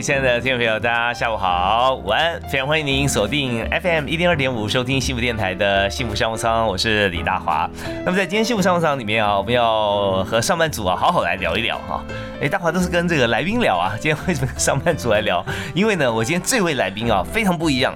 亲爱的听众朋友，大家下午好，午安！非常欢迎您锁定 FM 一零二点五，收听幸福电台的幸福商务舱，我是李大华。那么在今天幸福商务舱里面啊，我们要和上班族啊好好来聊一聊哈。哎，大华都是跟这个来宾聊啊，今天为什么跟上班族来聊？因为呢，我今天这位来宾啊非常不一样，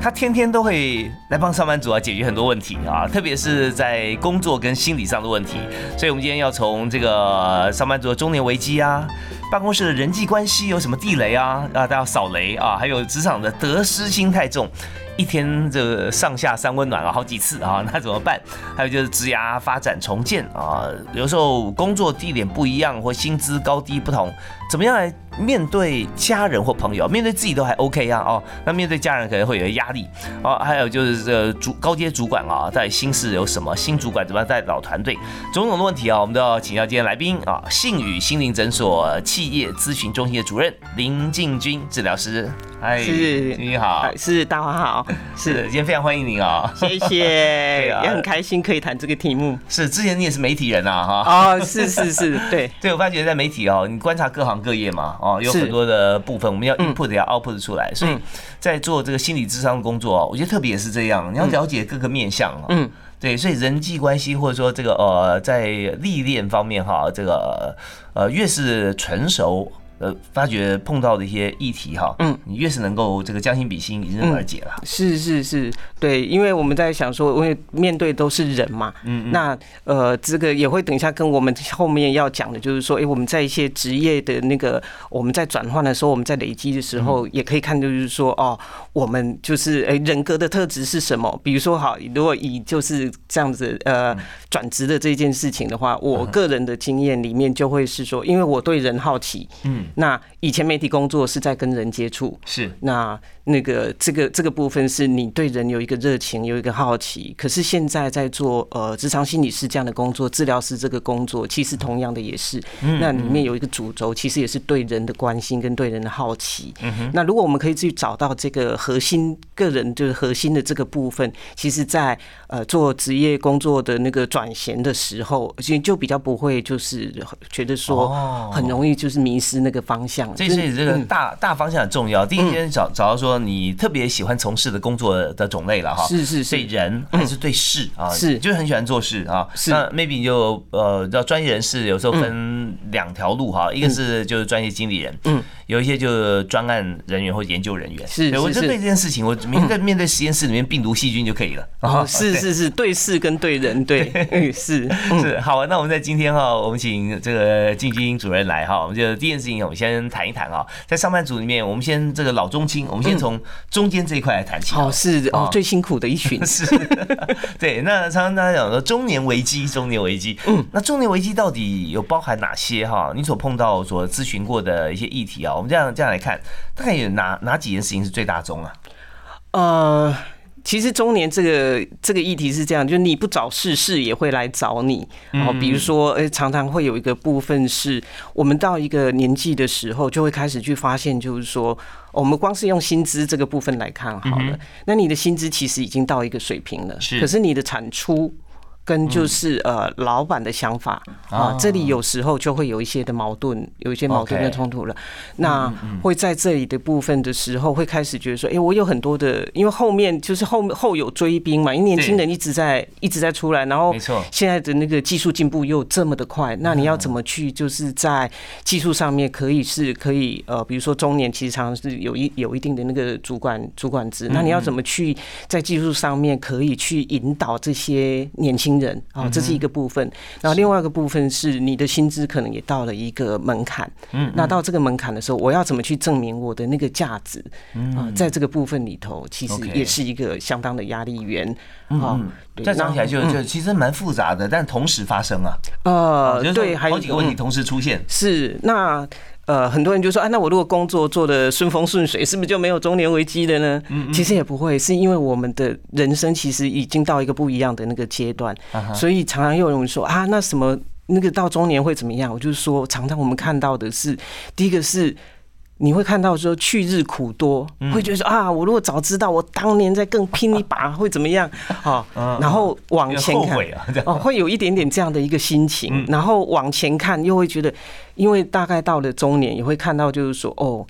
他天天都会来帮上班族啊解决很多问题啊，特别是在工作跟心理上的问题。所以，我们今天要从这个上班族的中年危机啊。办公室的人际关系有什么地雷啊？啊，大家扫雷啊！还有职场的得失心太重，一天这上下三温暖了，好几次啊，那怎么办？还有就是职涯发展重建啊，有时候工作地点不一样或薪资高低不同，怎么样来？面对家人或朋友，面对自己都还 OK 啊，哦，那面对家人可能会有些压力，哦，还有就是这主高阶主管啊，在新事有什么新主管怎么样带老团队，种种的问题啊，我们都要请教今天来宾啊，信宇心灵诊所企业咨询中心的主任林进军治疗师，嗨，是，你好，是大华好，是，今天非常欢迎您哦，谢谢，也很开心可以谈这个题目，是，之前你也是媒体人啊，哈，哦，是是是，对，对我发觉在媒体哦，你观察各行各业嘛，哦，有很多的部分，我们要 input 要 output 出来，所以在做这个心理智商的工作，我觉得特别也是这样，你要了解各个面向，嗯，对，所以人际关系或者说这个呃，在历练方面哈，这个呃越是成熟。呃，发觉碰到的一些议题哈，嗯，你越是能够这个将心比心，迎刃而解了。是是是，对，因为我们在想说，因为面对都是人嘛，嗯，那呃，这个也会等一下跟我们后面要讲的，就是说，哎，我们在一些职业的那个我们在转换的时候，我们在累积的时候，也可以看，就是说，哦，我们就是哎人格的特质是什么？比如说，好，如果以就是这样子呃转职的这件事情的话，我个人的经验里面就会是说，因为我对人好奇，嗯。那以前媒体工作是在跟人接触，是那那个这个这个部分是你对人有一个热情，有一个好奇。可是现在在做呃职场心理师这样的工作，治疗师这个工作，其实同样的也是，那里面有一个主轴，其实也是对人的关心跟对人的好奇。那如果我们可以去找到这个核心个人就是核心的这个部分，其实在呃做职业工作的那个转型的时候，其实就比较不会就是觉得说很容易就是迷失那个。方向，这是这个大大方向很重要。第一先找找到说你特别喜欢从事的工作的种类了哈，是是对人还是对事啊？是，就是很喜欢做事啊。是，那 maybe 你就呃，叫专业人士有时候分两条路哈，一个是就是专业经理人，嗯。有一些就是专案人员或研究人员，是，我就对这件事情，我面对面对实验室里面病毒细菌就可以了。哦，是是是，对事跟对人，对，是是。好，那我们在今天哈，我们请这个静君主任来哈，我们就第一件事情，我们先谈一谈啊，在上班族里面，我们先这个老中青，我们先从中间这一块来谈起。哦，是哦，最辛苦的一群 是。对，那常常大家讲说中年危机，中年危机，嗯，那中年危机到底有包含哪些哈？你所碰到、所咨询过的一些议题啊？我们这样这样来看，大概有哪哪几件事情是最大宗啊？呃，其实中年这个这个议题是这样，就是你不找事，事也会来找你。然后比如说，哎，常常会有一个部分是，我们到一个年纪的时候，就会开始去发现，就是说，我们光是用薪资这个部分来看好了，那你的薪资其实已经到一个水平了，可是你的产出。跟就是呃老板的想法啊，这里有时候就会有一些的矛盾，有一些矛盾的冲突了。那会在这里的部分的时候，会开始觉得说，哎，我有很多的，因为后面就是后后有追兵嘛，因为年轻人一直在一直在出来，然后现在的那个技术进步又这么的快，那你要怎么去就是在技术上面可以是可以呃，比如说中年其实常常是有一有一定的那个主管主管职，那你要怎么去在技术上面可以去引导这些年轻。轻人啊，这是一个部分。然后另外一个部分是你的薪资可能也到了一个门槛，嗯，那到这个门槛的时候，我要怎么去证明我的那个价值？啊，在这个部分里头，其实也是一个相当的压力源啊。再讲起来就就其实蛮复杂的，但同时发生啊，呃，对，好几个问题同时出现。是那。呃，很多人就说，啊，那我如果工作做的顺风顺水，是不是就没有中年危机了呢？嗯，其实也不会，是因为我们的人生其实已经到一个不一样的那个阶段，所以常常有人说啊，那什么那个到中年会怎么样？我就是说，常常我们看到的是，第一个是。你会看到说去日苦多，会觉得说啊，我如果早知道，我当年再更拼一把 会怎么样？啊，然后往前看，哦，会有一点点这样的一个心情，然后往前看又会觉得，因为大概到了中年，也会看到就是说哦。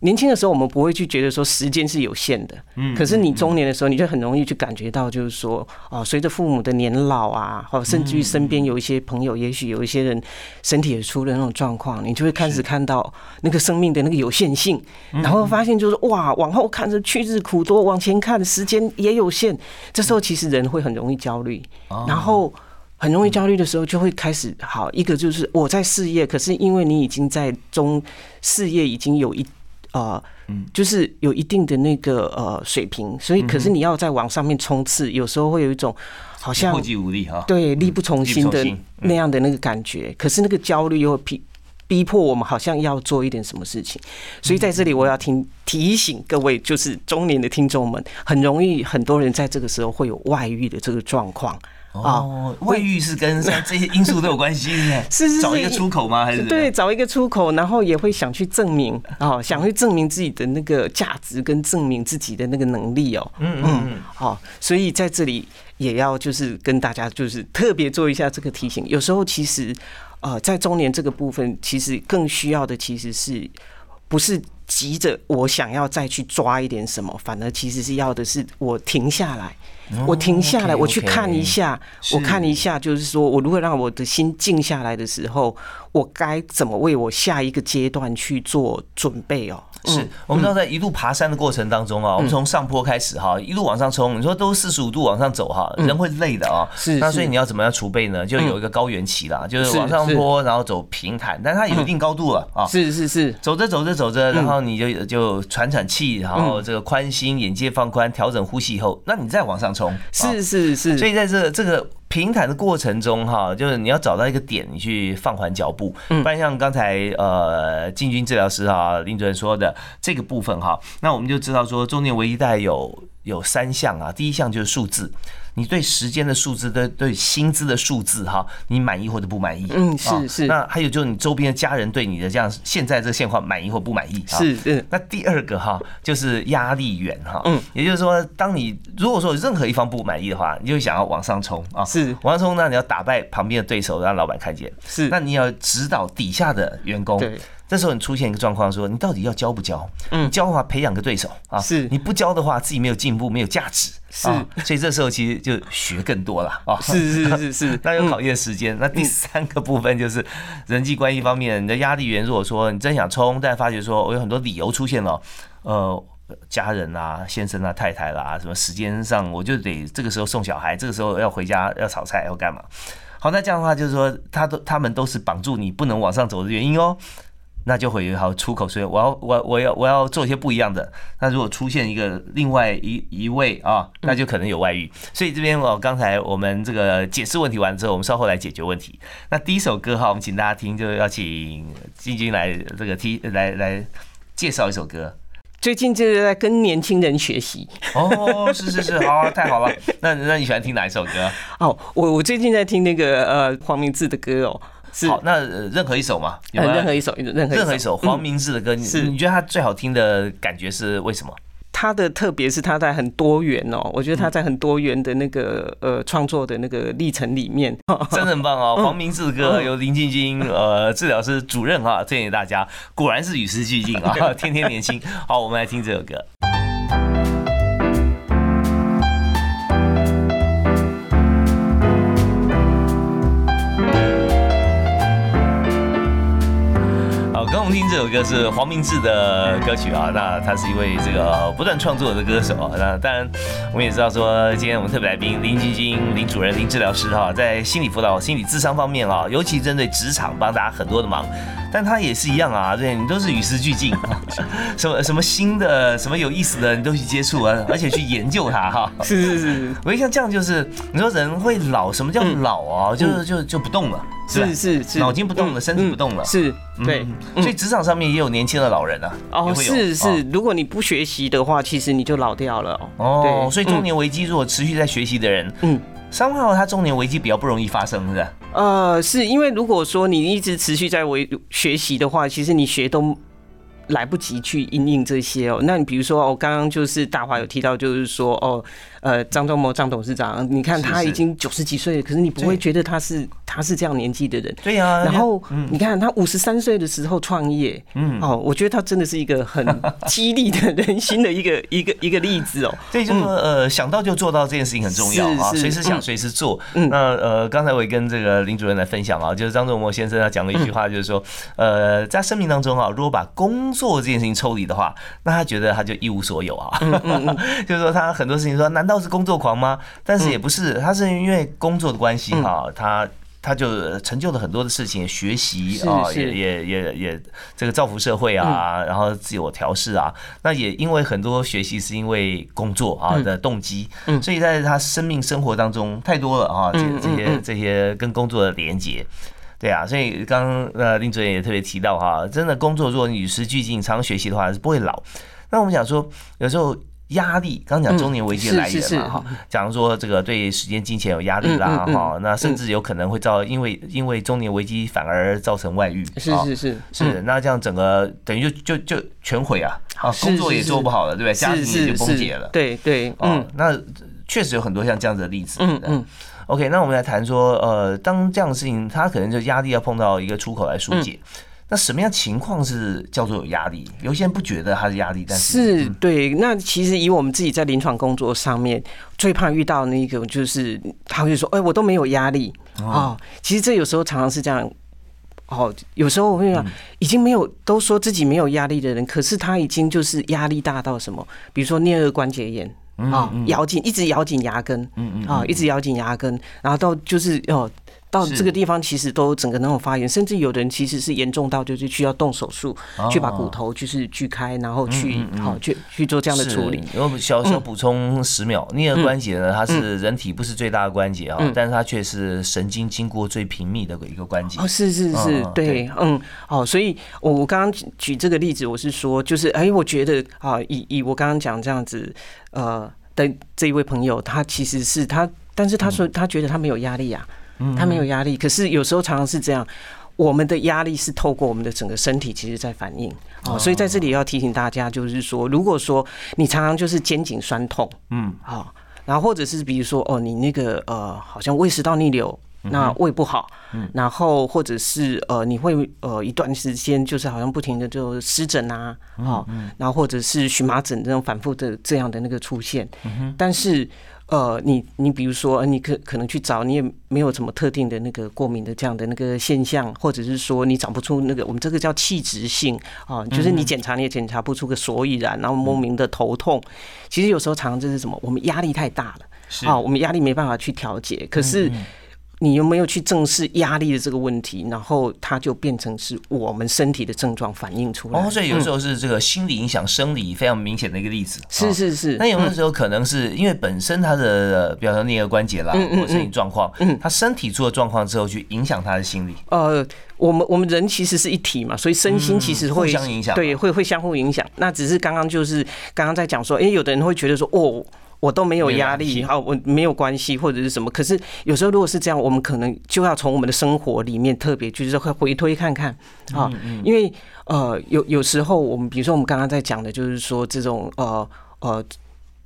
年轻的时候，我们不会去觉得说时间是有限的，嗯，可是你中年的时候，你就很容易去感觉到，就是说，哦，随着父母的年老啊，或甚至于身边有一些朋友，也许有一些人身体也出了那种状况，你就会开始看到那个生命的那个有限性，然后发现就是哇，往后看是去日苦多，往前看时间也有限，这时候其实人会很容易焦虑，然后很容易焦虑的时候，就会开始好一个就是我在事业，可是因为你已经在中事业已经有一。啊，嗯，就是有一定的那个呃水平，所以可是你要在往上面冲刺，有时候会有一种好像后继无力哈，对，力不从心的那样的那个感觉。可是那个焦虑又逼逼迫我们，好像要做一点什么事情。所以在这里我要听提醒各位，就是中年的听众们，很容易很多人在这个时候会有外遇的这个状况。哦，卫浴是跟这些因素都有关系，是是 找一个出口吗？还是对，找一个出口，然后也会想去证明哦，想去证明自己的那个价值，跟证明自己的那个能力哦。嗯嗯嗯。好，所以在这里也要就是跟大家就是特别做一下这个提醒。有时候其实呃，在中年这个部分，其实更需要的其实是不是急着我想要再去抓一点什么，反而其实是要的是我停下来。我停下来，我去看一下，我看一下，就是说我如果让我的心静下来的时候，我该怎么为我下一个阶段去做准备哦？是我们知道，在一路爬山的过程当中啊，我们从上坡开始哈，一路往上冲，你说都四十五度往上走哈，人会累的啊。是，那所以你要怎么样储备呢？就有一个高原期啦，就是往上坡，然后走平坦，但它有一定高度了啊。是是是，走着走着走着，然后你就就喘喘气，然后这个宽心，眼界放宽，调整呼吸以后，那你再往上冲。是是是，所以在这这个。平坦的过程中，哈，就是你要找到一个点，你去放缓脚步，不然像刚才呃，进军治疗师啊林主任说的这个部分哈，那我们就知道说，中年危机带有有三项啊，第一项就是数字。你对时间的数字，对对薪资的数字，哈，你满意或者不满意？嗯，是是。那还有就是你周边的家人对你的这样现在这个现况满意或不满意？是是。那第二个哈，就是压力源哈，嗯，也就是说，当你如果说任何一方不满意的话，你就想要往上冲啊，是往上冲，那你要打败旁边的对手，让老板看见，是。那你要指导底下的员工，对。这时候你出现一个状况，说你到底要教不教？嗯，教的话培养个对手啊，是你不教的话，自己没有进步，没有价值，是。所以这时候其实就学更多了啊，是是是是，那有考验时间。那第三个部分就是人际关系方面，你的压力源，如果说你真想冲，但发觉说我有很多理由出现了，呃，家人啊、先生啊、太太啦，什么时间上我就得这个时候送小孩，这个时候要回家要炒菜要干嘛？好，那这样的话就是说，他都他们都是绑住你不能往上走的原因哦。那就会有好出口，所以我要我我要我要做一些不一样的。那如果出现一个另外一一位啊，那就可能有外遇。所以这边我刚才我们这个解释问题完之后，我们稍后来解决问题。那第一首歌哈，我们请大家听，就要请晶晶来这个听来来介绍一首歌。最近就是在跟年轻人学习。哦，是是是，好，太好了。那那你喜欢听哪一首歌？哦，我我最近在听那个呃黄明志的歌哦。好，那任何一首嘛，任何一首，任何任何一首黄明志的歌，你你觉得他最好听的感觉是为什么？他的特别是他在很多元哦，我觉得他在很多元的那个呃创作的那个历程里面，真的很棒哦。黄明志的歌由林静晶 呃治疗师主任哈，推荐大家，果然是与时俱进啊，天天年轻。好，我们来听这首歌。这首歌是黄明志的歌曲啊，那他是一位这个不断创作的歌手啊。那当然，我们也知道说，今天我们特别来宾林晶晶林主任林治疗师哈，在心理辅导、心理智商方面啊，尤其针对职场帮大家很多的忙。但他也是一样啊，对你都是与时俱进，什么什么新的、什么有意思的，你都去接触啊，而且去研究它哈。是是是，我一想这样就是，你说人会老，什么叫老啊？就是就就不动了。是是是，脑筋不动了，身体不动了，是对，所以职场上面也有年轻的老人啊。哦，是是，如果你不学习的话，其实你就老掉了。哦，对，所以中年危机如果持续在学习的人，嗯，三号他中年危机比较不容易发生，是吧？呃，是因为如果说你一直持续在为学习的话，其实你学都。来不及去应应这些哦，那你比如说，我刚刚就是大华有提到，就是说哦，呃，张忠谋张董事长，你看他已经九十几岁了，可是你不会觉得他是他是这样年纪的人，对呀。然后你看他五十三岁的时候创业，嗯，哦，我觉得他真的是一个很 激励的人心的一个一个一个例子哦。所以就说呃，想到就做到这件事情很重要啊，随时想随时做。那呃，刚才我也跟这个林主任来分享啊，就是张忠谋先生他讲了一句话，就是说呃，在生命当中啊，如果把工作这件事情抽离的话，那他觉得他就一无所有啊。就是说他很多事情说，难道是工作狂吗？但是也不是，他是因为工作的关系哈，他他就成就了很多的事情，学习啊，也也也也这个造福社会啊，然后自我调试啊。那也因为很多学习是因为工作啊的动机，所以在他生命生活当中太多了啊，这这些这些跟工作的连接。对啊，所以刚刚呃林主任也特别提到哈，真的工作如果与时俱进、常学习的话是不会老。那我们想说，有时候压力，刚刚讲中年危机来源嘛哈，假如说这个对时间、金钱有压力啦哈，那甚至有可能会造因为因为中年危机反而造成外遇，是是是是，那这样整个等于就就就全毁啊，啊工作也做不好了，对不对？家庭也就崩解了，对对，嗯，那确实有很多像这样子的例子，嗯嗯。OK，那我们来谈说，呃，当这样的事情，他可能就压力要碰到一个出口来疏解。那什么样情况是叫做有压力？有些人不觉得他是压力，但是是对。那其实以我们自己在临床工作上面，最怕遇到那个就是他会说：“哎，我都没有压力啊。”其实这有时候常常是这样。哦，有时候我会讲，已经没有都说自己没有压力的人，可是他已经就是压力大到什么？比如说颞颌关节炎。啊，咬紧，一直咬紧牙根，嗯嗯，啊，一直咬紧牙根，然后到就是哦。到这个地方，其实都整个那种发炎，甚至有的人其实是严重到就是需要动手术，去把骨头就是锯开，然后去好去去做这样的处理。我小小补充十秒，颞颌关节呢，它是人体不是最大的关节啊，但是它却是神经经过最频密的一个关节。哦，是是是，对，嗯，哦，所以我我刚刚举这个例子，我是说，就是哎，我觉得啊，以以我刚刚讲这样子，呃的这一位朋友，他其实是他，但是他说他觉得他没有压力啊。他没有压力，可是有时候常常是这样，我们的压力是透过我们的整个身体，其实在反应。哦。所以在这里要提醒大家，就是说，如果说你常常就是肩颈酸痛，嗯，好，然后或者是比如说哦，你那个呃，好像胃食道逆流，那胃不好，嗯，然后或者是呃，你会呃一段时间就是好像不停的就湿疹啊，好，然后或者是荨麻疹这种反复的这样的那个出现，但是。呃，你你比如说，你可可能去找，你也没有什么特定的那个过敏的这样的那个现象，或者是说你找不出那个我们这个叫器质性啊，就是你检查你也检查不出个所以然，然后莫名的头痛，其实有时候常常就是什么，我们压力太大了，啊，我们压力没办法去调节，可是。你有没有去正视压力的这个问题？然后它就变成是我们身体的症状反映出来。哦，所以有时候是这个心理影响生理非常明显的一个例子。是是是。那有的时候可能是因为本身他的，比方说颞颌关节啦，或身体状况，嗯，他身体出了状况之后，去影响他的心理。呃，我们我们人其实是一体嘛，所以身心其实会互相影响，对，会会相互影响。那只是刚刚就是刚刚在讲说，哎，有的人会觉得说，哦。我都没有压力，啊，我没有关系或者是什么。可是有时候如果是这样，我们可能就要从我们的生活里面特别就是会回推看看啊，因为呃有有时候我们比如说我们刚刚在讲的就是说这种呃呃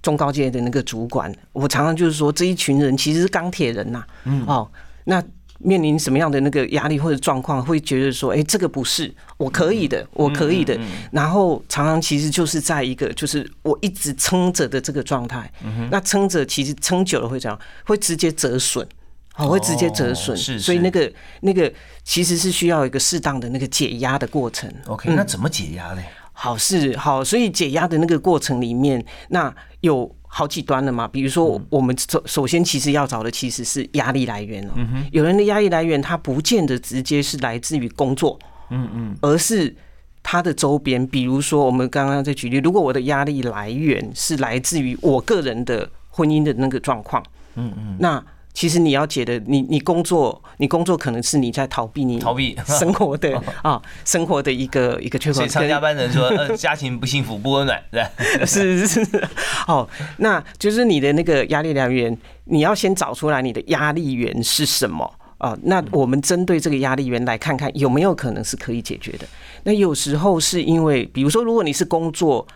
中高阶的那个主管，我常常就是说这一群人其实是钢铁人呐，哦那。面临什么样的那个压力或者状况，会觉得说，哎，这个不是我可以的，我可以的。然后常常其实就是在一个就是我一直撑着的这个状态。那撑着其实撑久了会怎样？会直接折损。好，会直接折损，是，所以那个那个其实是需要一个适当的那个解压的过程。OK，那怎么解压呢？好是好，所以解压的那个过程里面，那有好几端了嘛。比如说，我们首首先其实要找的其实是压力来源哦。有人的压力来源，他不见得直接是来自于工作，嗯嗯，而是他的周边。比如说，我们刚刚在举例，如果我的压力来源是来自于我个人的婚姻的那个状况，嗯嗯，那。其实你要解的，你你工作，你工作可能是你在逃避你逃避生活的 啊，生活的一个一个缺口。所以上加班人说，呃，家庭不幸福不温暖，是 是是。哦，那就是你的那个压力来源，你要先找出来你的压力源是什么啊？那我们针对这个压力源来看看有没有可能是可以解决的。那有时候是因为，比如说，如果你是工作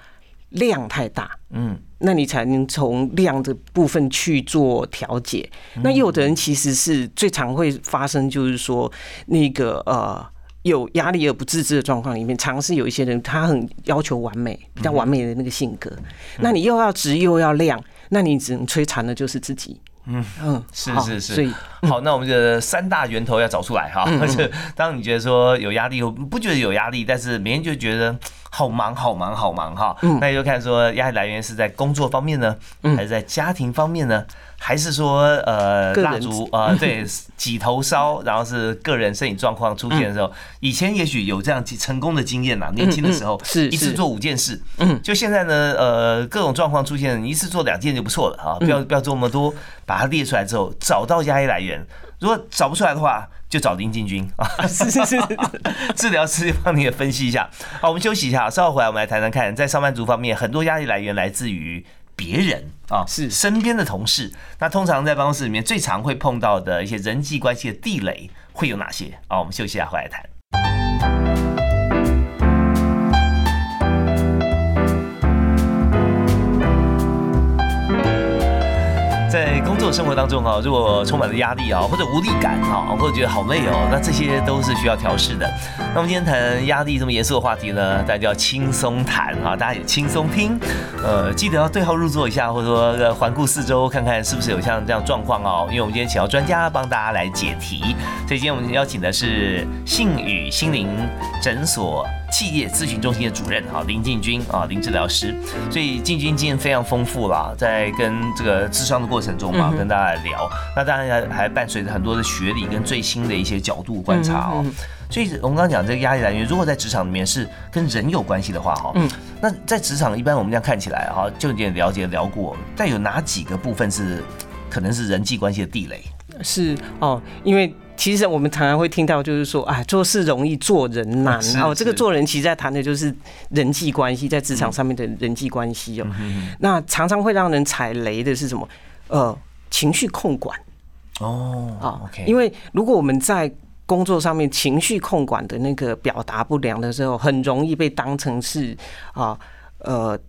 量太大，嗯。那你才能从量的部分去做调节。那有的人其实是最常会发生，就是说那个呃有压力而不自知的状况里面，尝试有一些人他很要求完美，比较完美的那个性格。那你又要直又要亮，那你只能摧残的就是自己。嗯嗯，是是是。所以 好，那我们的三大源头要找出来哈。而且 当你觉得说有压力，不觉得有压力，但是每天就觉得。好忙，好忙，好忙哈！那你就看说压力来源是在工作方面呢，还是在家庭方面呢，还是说呃蜡烛呃对几头烧，然后是个人身体状况出现的时候，以前也许有这样成功的经验呐，年轻的时候是一次做五件事，嗯，就现在呢呃各种状况出现，一次做两件就不错了啊，不要不要做那么多，把它列出来之后，找到压力来源，如果找不出来的话。就找林进军啊，是是是，治疗师帮你也分析一下。好，我们休息一下，稍后回来我们来谈谈看，在上班族方面，很多压力来源来自于别人啊，是身边的同事。那通常在办公室里面最常会碰到的一些人际关系的地雷会有哪些？啊，我们休息一下，回来谈。生活当中啊，如果充满了压力啊，或者无力感啊，或者觉得好累哦，那这些都是需要调试的。那我们今天谈压力这么严肃的话题呢，大家就要轻松谈啊，大家也轻松听。呃，记得要对号入座一下，或者说环顾四周，看看是不是有像这样状况哦。因为我们今天请到专家帮大家来解题，所以今天我们邀请的是信宇心灵诊所。企业咨询中心的主任哈林进军啊林治疗师，所以进军经验非常丰富啦，在跟这个智商的过程中嘛，跟大家来聊，那当然还还伴随着很多的学历跟最新的一些角度观察哦。所以我们刚刚讲这个压力来源，如果在职场里面是跟人有关系的话哈，嗯，那在职场一般我们这样看起来哈，就有点了解聊过，但有哪几个部分是可能是人际关系的地雷？是哦，因为。其实我们常常会听到，就是说，啊，做事容易，做人难。哦，这个做人其实在谈的就是人际关系，在职场上面的人际关系哦。那常常会让人踩雷的是什么？呃，情绪控管。哦，啊。因为如果我们在工作上面情绪控管的那个表达不良的时候，很容易被当成是啊，呃，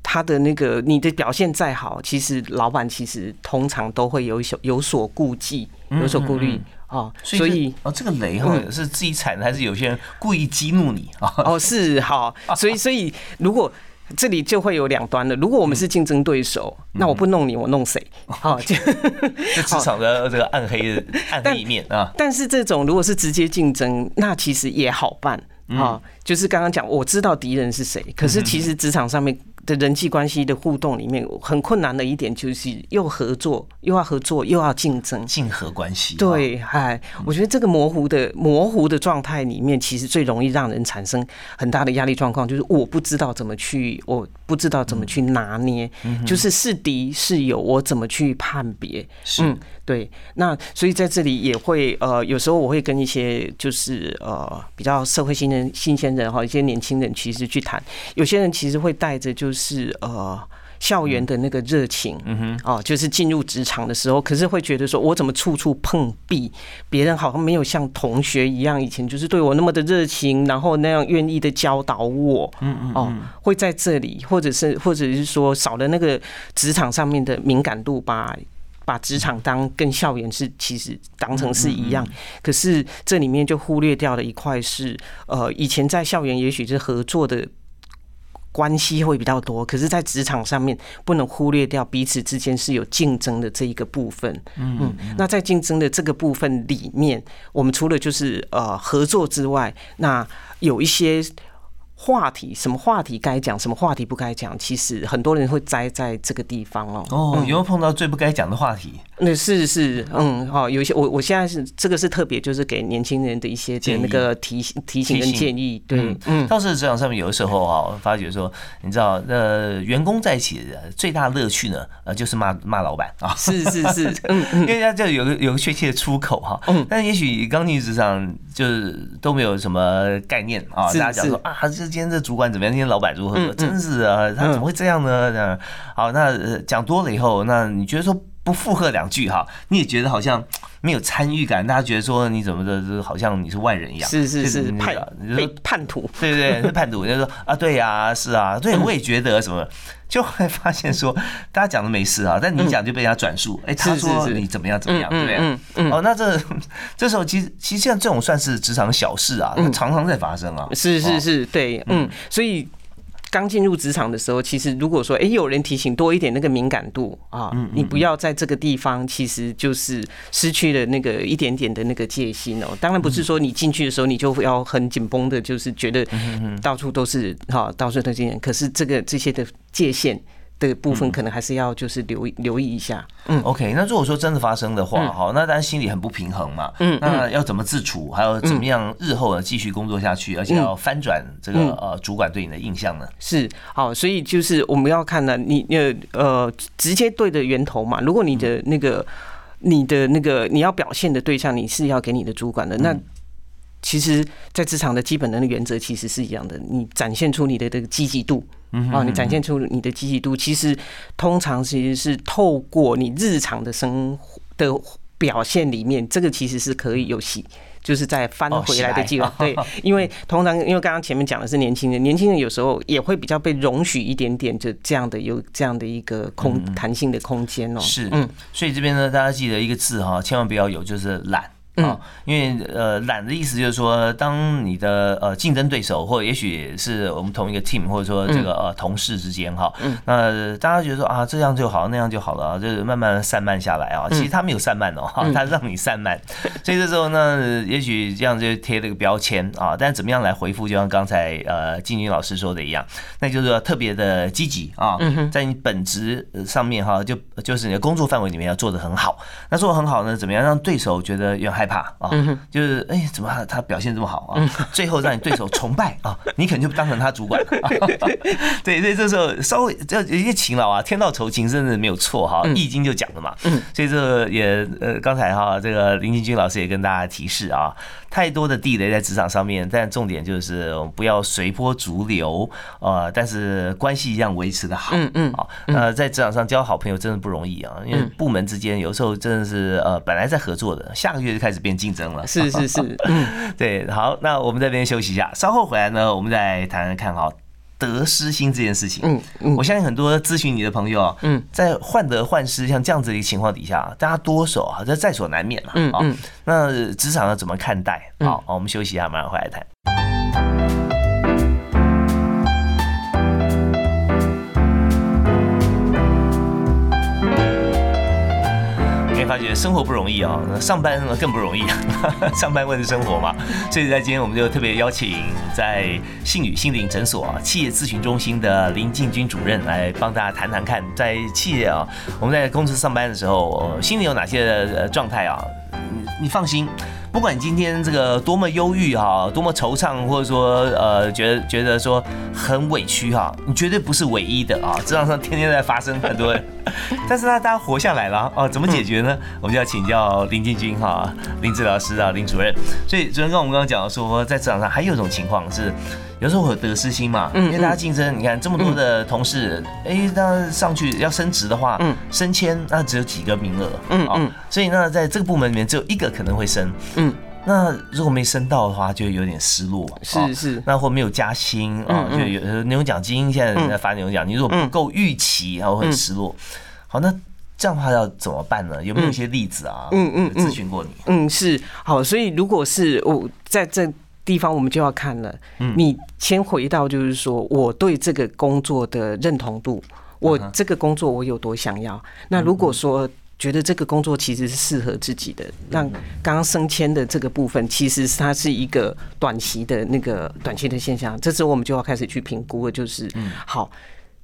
他的那个你的表现再好，其实老板其实通常都会有所有所顾忌，有所顾虑。哦，所以哦，这个雷哈是自己踩的，还是有些人故意激怒你啊？哦，是好，所以所以如果这里就会有两端了。如果我们是竞争对手，那我不弄你，我弄谁？好，就职场的这个暗黑暗 黑一面啊。但是这种如果是直接竞争，那其实也好办啊。就是刚刚讲，我知道敌人是谁，可是其实职场上面。的人际关系的互动里面，很困难的一点就是又合作，又要合作，又要竞争，竞合关系。对，哎，我觉得这个模糊的模糊的状态里面，其实最容易让人产生很大的压力状况，就是我不知道怎么去，我不知道怎么去拿捏，就是是敌是友，我怎么去判别？嗯。对，那所以在这里也会呃，有时候我会跟一些就是呃比较社会新人、新鲜人哈，一些年轻人其实去谈，有些人其实会带着就是呃校园的那个热情，嗯哼，哦，就是进入职场的时候，可是会觉得说我怎么处处碰壁，别人好像没有像同学一样以前就是对我那么的热情，然后那样愿意的教导我，嗯嗯，哦，会在这里，或者是或者是说少了那个职场上面的敏感度吧。把职场当跟校园是其实当成是一样，可是这里面就忽略掉了一块是，呃，以前在校园也许是合作的。关系会比较多，可是，在职场上面不能忽略掉彼此之间是有竞争的这一个部分。嗯，那在竞争的这个部分里面，我们除了就是呃合作之外，那有一些。话题什么话题该讲，什么话题不该讲，其实很多人会栽在这个地方哦。哦，有没有碰到最不该讲的话题？那是是嗯，好，有一些我我现在是这个是特别就是给年轻人的一些那个提醒提醒跟建议。对，嗯，倒是职场上面有的时候啊，发觉说，你知道，呃，员工在一起的最大乐趣呢，呃，就是骂骂老板啊。是是是，嗯，因为他就有个有个确切的出口哈。嗯，但也许刚进职场就是都没有什么概念啊，大家讲说啊这。今天这主管怎么样？今天老板如何？真是啊，他怎么会这样呢？这样好，那讲多了以后，那你觉得说不附和两句哈，你也觉得好像没有参与感，大家觉得说你怎么的，好像你是外人一样。是是是，叛被叛徒，对对对，是叛徒。就说啊，对呀，是啊，对，我也觉得什么，就会发现说大家讲的没事啊，但你讲就被人家转述。哎，他说你怎么样怎么样，对不对？哦，那这这时候其实其实像这种算是职场小事啊，常常在发生啊。是是是，对，嗯，所以。刚进入职场的时候，其实如果说哎有人提醒多一点那个敏感度啊，你不要在这个地方，其实就是失去了那个一点点的那个戒心哦。当然不是说你进去的时候你就要很紧绷的，就是觉得到处都是哈，到处都是人。可是这个这些的界限。的部分可能还是要就是留留意一下。嗯，OK，那如果说真的发生的话，哈，那当然心里很不平衡嘛。嗯，那要怎么自处？还有怎么样日后呢继续工作下去，而且要翻转这个呃主管对你的印象呢？是，好，所以就是我们要看呢，你呃呃直接对的源头嘛。如果你的那个你的那个你要表现的对象，你是要给你的主管的，那其实，在职场的基本能的原则其实是一样的，你展现出你的这个积极度。哦，你展现出你的积极度，其实通常其实是透过你日常的生活的表现里面，这个其实是可以有戏，就是在翻回来的记录。对，因为通常因为刚刚前面讲的是年轻人，年轻人有时候也会比较被容许一点点，就这样的有这样的一个空弹性的空间哦。是，嗯，所以这边呢，大家记得一个字哈，千万不要有，就是懒。啊，因为呃懒的意思就是说，当你的呃竞争对手，或者也许是我们同一个 team，或者说这个呃同事之间哈，那大家觉得说啊这样就好，那样就好了啊，就是慢慢散漫下来啊。其实他没有散漫哦，他让你散漫，所以这时候呢，也许这样就贴了个标签啊。但怎么样来回复，就像刚才呃金军老师说的一样，那就是要特别的积极啊，在你本职上面哈，就就是你的工作范围里面要做的很好。那做的很好呢，怎么样让对手觉得有点害？怕啊，就是哎，怎么他他表现这么好啊？最后让你对手崇拜啊，你可能就当成他主管。对，所以这时候稍微这有些勤劳啊，天道酬勤，真的没有错哈，《易经》就讲了嘛。所以这也呃，刚才哈，这个林进军老师也跟大家提示啊。太多的地雷在职场上面，但重点就是不要随波逐流，呃，但是关系一样维持的好，嗯嗯，好，呃，在职场上交好朋友真的不容易啊，因为部门之间有时候真的是呃本来在合作的，下个月就开始变竞争了，是是是，嗯，对，好，那我们这边休息一下，稍后回来呢，我们再谈谈看哈。得失心这件事情，嗯嗯，我相信很多咨询你的朋友啊，嗯，在患得患失像这样子的一个情况底下，大家多手啊，这在所难免嘛，嗯嗯，那职场要怎么看待？好，好，我们休息一下，马上回来谈。发觉生活不容易啊，上班更不容易，上班为了生活嘛。所以在今天我们就特别邀请在信宇心灵诊所啊企业咨询中心的林进军主任来帮大家谈谈看，在企业啊我们在公司上班的时候，心里有哪些状态啊？你放心。不管今天这个多么忧郁哈，多么惆怅，或者说呃，觉得觉得说很委屈哈，你绝对不是唯一的啊！职场上天天在发生很多，但是呢，大家活下来了哦，怎么解决呢？我们就要请教林进军哈，林治疗师啊，林主任。所以主任跟我们刚刚讲说，在职场上还有一种情况是。有时候会有得失心嘛，因为大家竞争，你看这么多的同事，哎，那上去要升职的话，升迁那只有几个名额，嗯嗯，所以呢，在这个部门里面只有一个可能会升，嗯，那如果没升到的话，就有点失落，是是，那或没有加薪啊，就有那种奖金，现在在发那种奖金，如果不够预期，然后很失落。好，那这样的话要怎么办呢？有没有一些例子啊？嗯嗯，咨询过你？嗯，是好，所以如果是我在这。地方我们就要看了。嗯你先回到就是说，我对这个工作的认同度，我这个工作我有多想要。那如果说觉得这个工作其实是适合自己的，那刚刚升迁的这个部分，其实它是一个短期的那个短期的现象。这时候我们就要开始去评估了，就是好，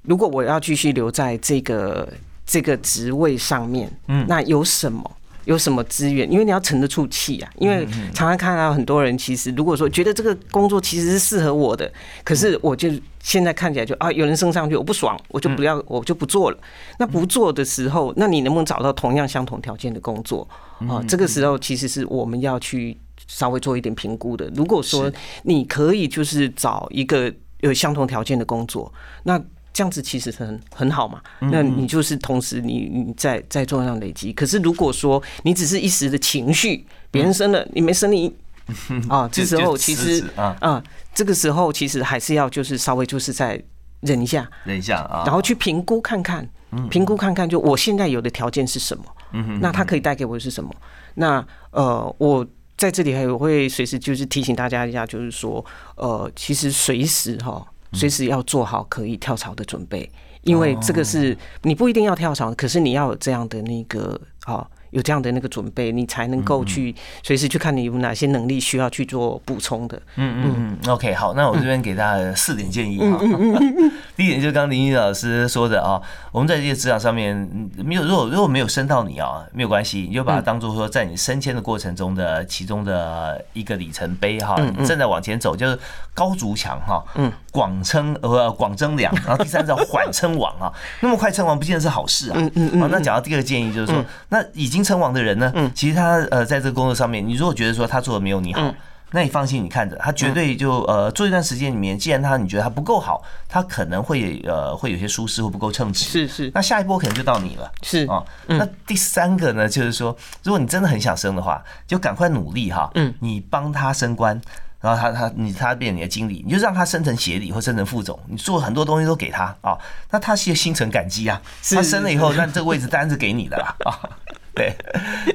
如果我要继续留在这个这个职位上面，嗯，那有什么？有什么资源？因为你要沉得住气啊。因为常常看到很多人，其实如果说觉得这个工作其实是适合我的，可是我就现在看起来就啊，有人升上去，我不爽，我就不要，我就不做了。那不做的时候，那你能不能找到同样相同条件的工作啊？这个时候其实是我们要去稍微做一点评估的。如果说你可以就是找一个有相同条件的工作，那。这样子其实很很好嘛，那你就是同时你你在在做上累积。可是如果说你只是一时的情绪，别人生了你没生你 啊，这时候其实啊，这个时候其实还是要就是稍微就是在忍一下，忍一下啊，然后去评估看看，评估看看就我现在有的条件是什么，那它可以带给我的是什么？那呃，我在这里还有会随时就是提醒大家一下，就是说呃，其实随时哈。随时要做好可以跳槽的准备，因为这个是你不一定要跳槽，可是你要有这样的那个啊。有这样的那个准备，你才能够去随时去看你有哪些能力需要去做补充的。嗯嗯嗯。OK，好，那我这边给大家四点建议哈。第一点就是刚刚林毅老师说的啊，我们在这些职场上面没有，如果如果没有升到你啊，没有关系，你就把它当做说在你升迁的过程中的其中的一个里程碑哈。你正在往前走，就是高筑墙哈。嗯。广称呃广征粮，然后第三叫缓称王啊。那么快称王不见得是好事啊。嗯嗯嗯。那讲到第二个建议就是说，那已经。称王的人呢，其实他呃，在这个工作上面，你如果觉得说他做的没有你好，那你放心，你看着他绝对就呃，做一段时间里面，既然他你觉得他不够好，他可能会呃会有些疏失或不够称职。是是，那下一波可能就到你了。是啊，那第三个呢，就是说，如果你真的很想升的话，就赶快努力哈。嗯，你帮他升官。然后他他你他变你的经理，你就让他升成协理或升成副总，你做很多东西都给他啊，那他是心存感激啊。他升了以后，那这个位置当然是给你的啦 啊。对，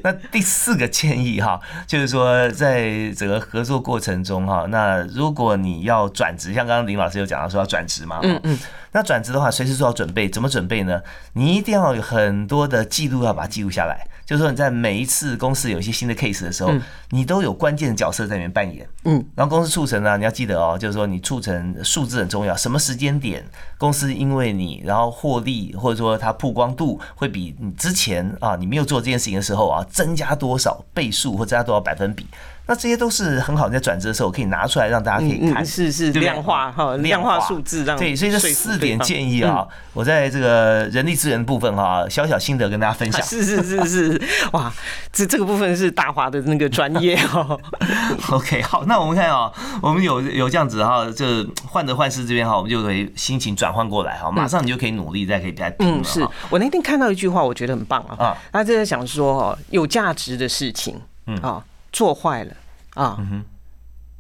那第四个建议哈，就是说在整个合作过程中哈，那如果你要转职，像刚刚林老师有讲到说要转职嘛，嗯嗯，那转职的话，随时做好准备，怎么准备呢？你一定要有很多的记录，要把它记录下来。就是说你在每一次公司有一些新的 case 的时候，你都有关键的角色在里面扮演。嗯，然后公司促成呢，你要记得哦，就是说你促成数字很重要，什么时间点公司因为你然后获利，或者说它曝光度会比你之前啊你没有做这件事情的时候啊增加多少倍数或增加多少百分比。那这些都是很好，在转折的时候可以拿出来让大家可以看，是是量化哈，量化。数字让对，所以这四点建议啊，我在这个人力资源部分哈，小小心得跟大家分享。是是是是，哇，这这个部分是大华的那个专业哦。OK，好，那我们看啊，我们有有这样子哈，这患得患失这边哈，我们就可以心情转换过来哈，马上你就可以努力，再可以再拼了。是。我那天看到一句话，我觉得很棒啊，啊，他就在想说哦，有价值的事情，嗯。啊。做坏了啊，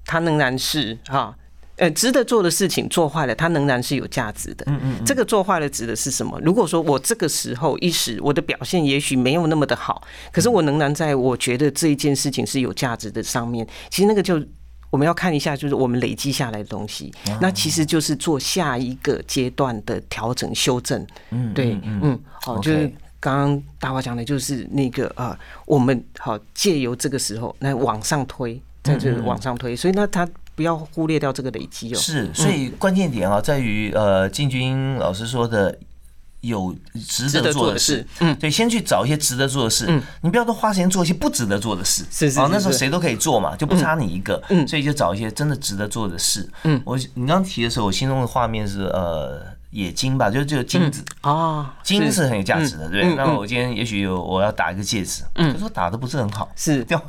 它仍然是哈，呃，值得做的事情做坏了，它仍然是有价值的。嗯嗯，这个做坏了指的是什么？如果说我这个时候一时我的表现也许没有那么的好，可是我仍然在我觉得这一件事情是有价值的上面，其实那个就我们要看一下，就是我们累积下来的东西，那其实就是做下一个阶段的调整修正。嗯，对，嗯，好，就是。刚刚大华讲的就是那个啊，我们好借由这个时候来往上推，在这往上推，所以呢，他不要忽略掉这个累积哦。是，所以关键点啊，在于呃，进军老师说的有值得做的事，嗯，对，先去找一些值得做的事，嗯，你不要多花时间做一些不值得做的事，是是，那时候谁都可以做嘛，就不差你一个，嗯，所以就找一些真的值得做的事，嗯，我你刚提的时候，我心中的画面是呃。冶金吧，就就金子啊，金是很有价值的，对。那我今天也许有我要打一个戒指，就说打的不是很好，是掉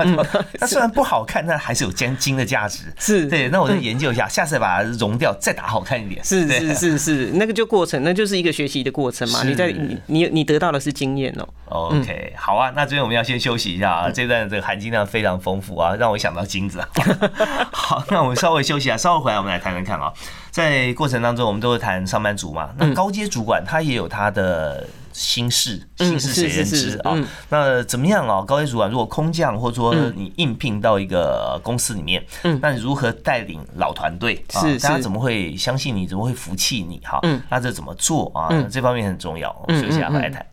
它 虽然不好看，但还是有金金的价值，是对。那我就研究一下，下次把它融掉，再打好看一点。是是是是，那个就过程，那就是一个学习的过程嘛。你在你你你得到的是经验哦。OK，好啊，那这边我们要先休息一下啊，这段这个含金量非常丰富啊，让我想到金子。好，那我们稍微休息一下，稍后回来我们来谈谈看啊。在过程当中，我们都会谈上班族嘛。那高阶主管他也有他的心事，嗯心事谁人知啊嗯？那怎么样啊？高阶主管如果空降，或者说你应聘到一个公司里面，嗯那你如何带领老团队啊？大家怎么会相信你？怎么会服气你？哈嗯，那这怎么做啊？嗯这方面很重要。我嗯们休息下来谈。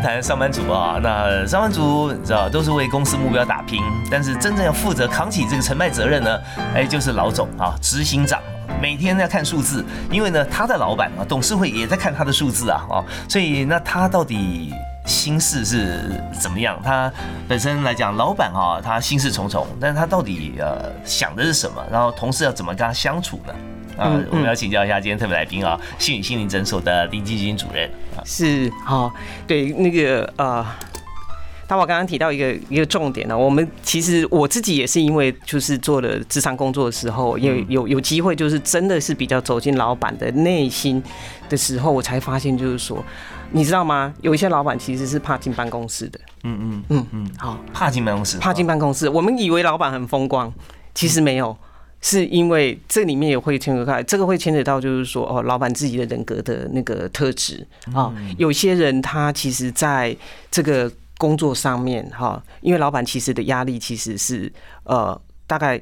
谈上班族啊，那上班族你知道都是为公司目标打拼，但是真正要负责扛起这个成败责任呢，哎，就是老总啊，执行长。每天要看数字，因为呢，他的老板啊，董事会也在看他的数字啊，啊，所以那他到底心事是怎么样？他本身来讲，老板啊，他心事重重，但是他到底呃想的是什么？然后同事要怎么跟他相处呢？啊我们要请教一下今天特别来宾啊，信宇心灵诊所的林基金主任。啊，是好，对那个呃。大华刚刚提到一个一个重点呢，我们其实我自己也是因为就是做了智商工作的时候，有有有机会，就是真的是比较走进老板的内心的时候，我才发现就是说，你知道吗？有一些老板其实是怕进办公室的，嗯嗯嗯。嗯，好，怕进办公室，怕进办公室。我们以为老板很风光，其实没有，是因为这里面也会牵扯到，这个会牵扯到就是说，哦，老板自己的人格的那个特质啊。有些人他其实在这个工作上面哈，因为老板其实的压力其实是呃大概。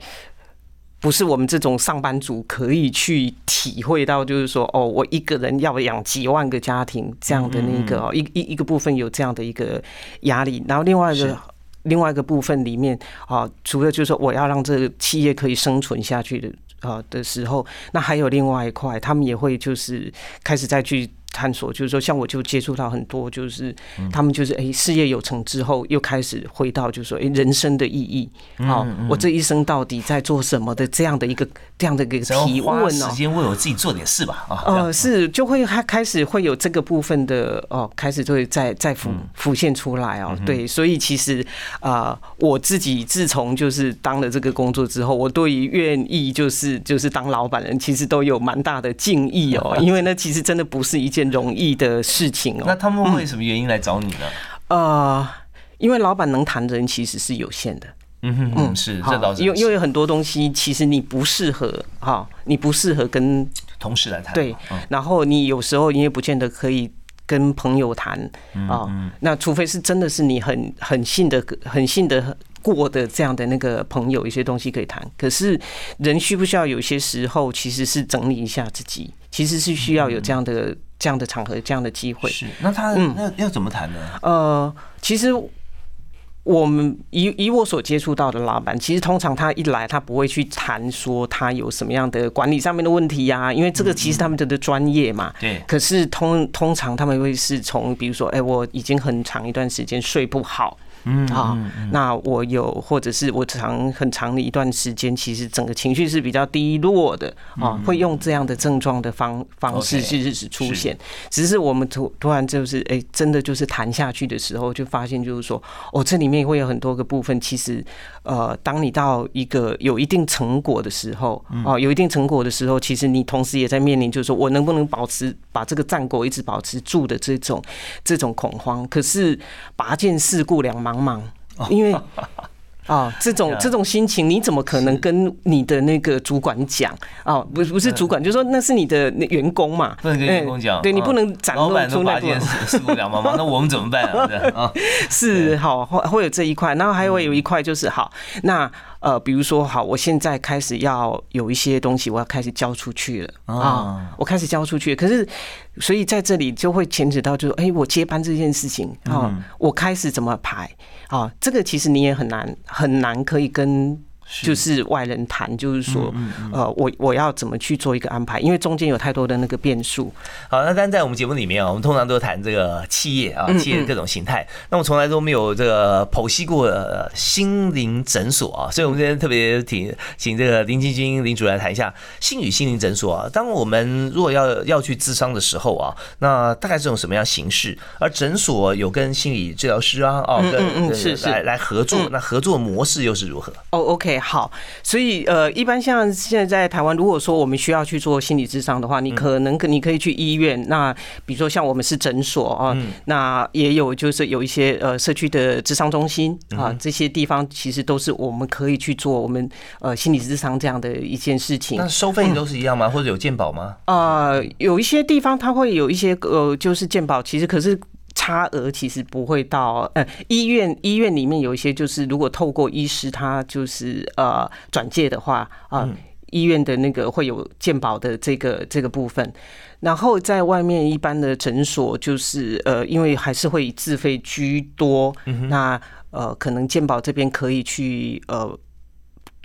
不是我们这种上班族可以去体会到，就是说，哦，我一个人要养几万个家庭这样的那个哦，一一一个部分有这样的一个压力，然后另外一个另外一个部分里面啊，除了就是说我要让这个企业可以生存下去的啊的时候，那还有另外一块，他们也会就是开始再去。探索，就是说，像我就接触到很多，就是他们就是哎、事业有成之后，又开始回到就是说，哎、人生的意义，好、我这一生到底在做什么的这样的一个这样的一个提问哦。时间为我自己做点事吧啊，呃，是就会开开始会有这个部分的哦，开始就会再再浮浮现出来哦。对，所以其实啊、我自己自从就是当了这个工作之后，我对于愿意就是就是当老板人，其实都有蛮大的敬意哦，因为那其实真的不是一件容易的事情哦。那他们会什么原因来找你呢？呃，因为老板能谈的人其实是有限的。嗯哼嗯，是这倒是因为因为很多东西其实你不适合哈，你不适合跟同事来谈，对嗯，然后你有时候你也不见得可以跟朋友谈嗯啊。那除非是真的是你很很信的、很信的过的这样的那个朋友，一些东西可以谈。可是人需不需要有些时候其实是整理一下自己，其实是需要有这样的这样的场合、这样的机会。是那他嗯那要怎么谈呢？呃，其实我们以以我所接触到的老板，其实通常他一来，他不会去谈说他有什么样的管理上面的问题呀、因为这个其实他们的的专业嘛。对，可是通通常他们会是从，比如说，哎、我已经很长一段时间睡不好。嗯啊，那我有，或者是我长很长的一段时间，其实整个情绪是比较低落的啊，会用这样的症状的方方式是是出现。只是我们突突然就是哎、真的就是谈下去的时候，就发现就是说，哦，这里面会有很多个部分，其实呃，当你到一个有一定成果的时候，哦，有一定成果的时候，其实你同时也在面临，就是说我能不能保持把这个战果一直保持住的这种这种恐慌。可是拔剑四顾两茫茫，因为。啊，这种这种心情，你怎么可能跟你的那个主管讲？啊？不不是主管，就说那是你的员工嘛，不能跟员工讲，对你不能展露出那个都拔剑四顾两茫茫，那我们怎么办啊？啊，是好，会会有这一块，然后还会有一块就是好，那呃，比如说好，我现在开始要有一些东西，我要开始交出去了啊啊，我开始交出去，可是所以在这里就会牵扯到，就是哎，我接班这件事情啊，我开始怎么排啊？这个其实你也很难很难可以跟。就是外人谈，就是说，呃，我我要怎么去做一个安排？因为中间有太多的那个变数。好，那但在我们节目里面啊，我们通常都谈这个企业啊，嗯企业的各种形态。那我从来都没有这个剖析过呃心灵诊所啊，所以我们今天特别请请这个林晶晶林主任来谈一下心语心灵诊所啊。当我们如果要要去咨商的时候啊，那大概是种什么样形式？而诊所有跟心理治疗师啊，哦，跟嗯嗯跟是是来来合作，那合作模式又是如何？哦，OK，太好，所以呃，一般像现在在台湾，如果说我们需要去做心理智商的话，你可能你可以去医院。那比如说像我们是诊所啊，那也有就是有一些呃社区的智商中心啊，这些地方其实都是我们可以去做我们呃心理智商这样的一件事情。那收费都是一样吗？或者有鉴保吗？啊，有一些地方它会有一些呃，就是鉴保，其实可是。差额其实不会到，呃，医院医院里面有一些就是如果透过医师他就是呃转介的话啊，医院的那个会有健保的这个这个部分，然后在外面一般的诊所就是呃，因为还是会以自费居多，那呃可能健保这边可以去呃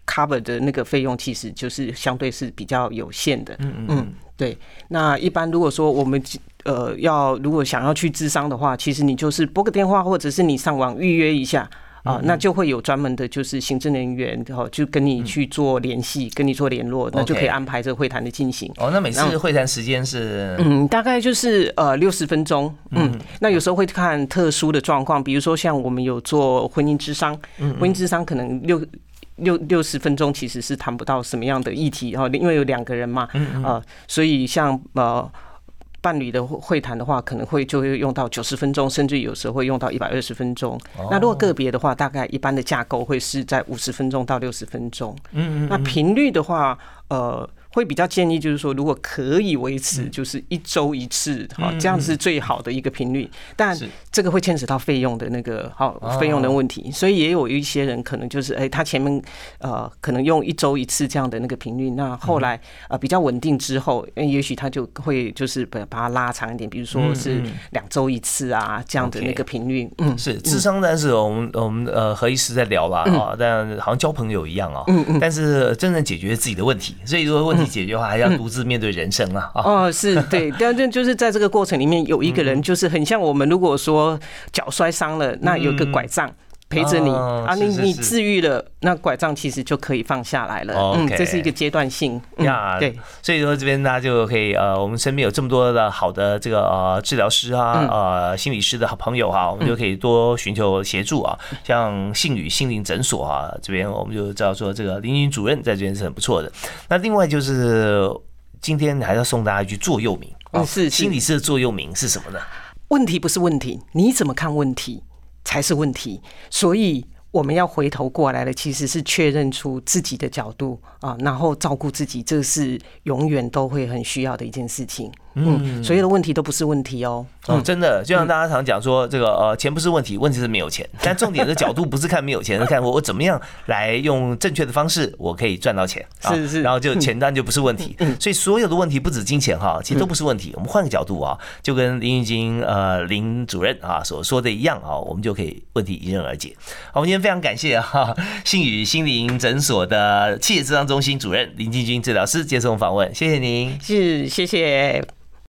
cover 的那个费用其实就是相对是比较有限的，嗯嗯。对，那一般如果说我们呃要如果想要去智商的话，其实你就是拨个电话，或者是你上网预约一下啊，那就会有专门的，就是行政人员然后就跟你去做联系，跟你做联络，那就可以安排这个会谈的进行。哦，那每次会谈时间是嗯，大概就是呃六十分钟。嗯，那有时候会看特殊的状况，比如说像我们有做婚姻智商，婚姻智商可能六。六六十分钟其实是谈不到什么样的议题哈，因为有两个人嘛，啊，所以像呃伴侣的会谈的话，可能会就会用到九十分钟，甚至有时候会用到一百二十分钟。那如果个别的话，大概一般的架构会是在五十分钟到六十分钟。嗯嗯，那频率的话，呃。会比较建议，就是说，如果可以维持，就是一周一次，哈，这样是最好的一个频率。但这个会牵扯到费用的那个好费用的问题，所以也有一些人可能就是，哎，他前面呃可能用一周一次这样的那个频率，那后来呃比较稳定之后，也许他就会就是把把它拉长一点，比如说是两周一次啊这样的那个频率。嗯，是智商，但是我们我们呃何医师在聊吧啊，但好像交朋友一样啊。嗯嗯。但是真正解决自己的问题，所以说问题。解决的话，还要独自面对人生啊！哦，是对，但是就是在这个过程里面，有一个人就是很像我们，如果说脚摔伤了，那有个拐杖。陪着你啊，你你治愈了，那拐杖其实就可以放下来了。嗯，这是一个阶段性。呀，对，所以说这边大家就可以呃，我们身边有这么多的好的这个呃治疗师啊，呃心理师的好朋友哈，我们就可以多寻求协助啊。像信宇心灵诊所啊，这边我们就知道说这个林云主任在这边是很不错的。那另外就是今天还要送大家一句座右铭啊，是心理师的座右铭是什么呢？问题不是问题，你怎么看问题？才是问题，所以我们要回头过来的，其实是确认出自己的角度啊，然后照顾自己，这是永远都会很需要的一件事情。嗯，所有的问题都不是问题哦。哦，真的，就像大家常讲说，这个呃，钱不是问题，问题是没有钱。但重点的角度不是看没有钱，是看我我怎么样来用正确的方式，我可以赚到钱。是是。然后就钱单就不是问题。所以所有的问题不止金钱哈，其实都不是问题。我们换个角度啊，就跟林玉金呃林主任啊所说的一样啊，我们就可以问题迎刃而解。好，我们今天非常感谢哈 信宇心灵诊所的企业智商中心主任林进军治疗师接受访问，谢谢您。是，谢谢。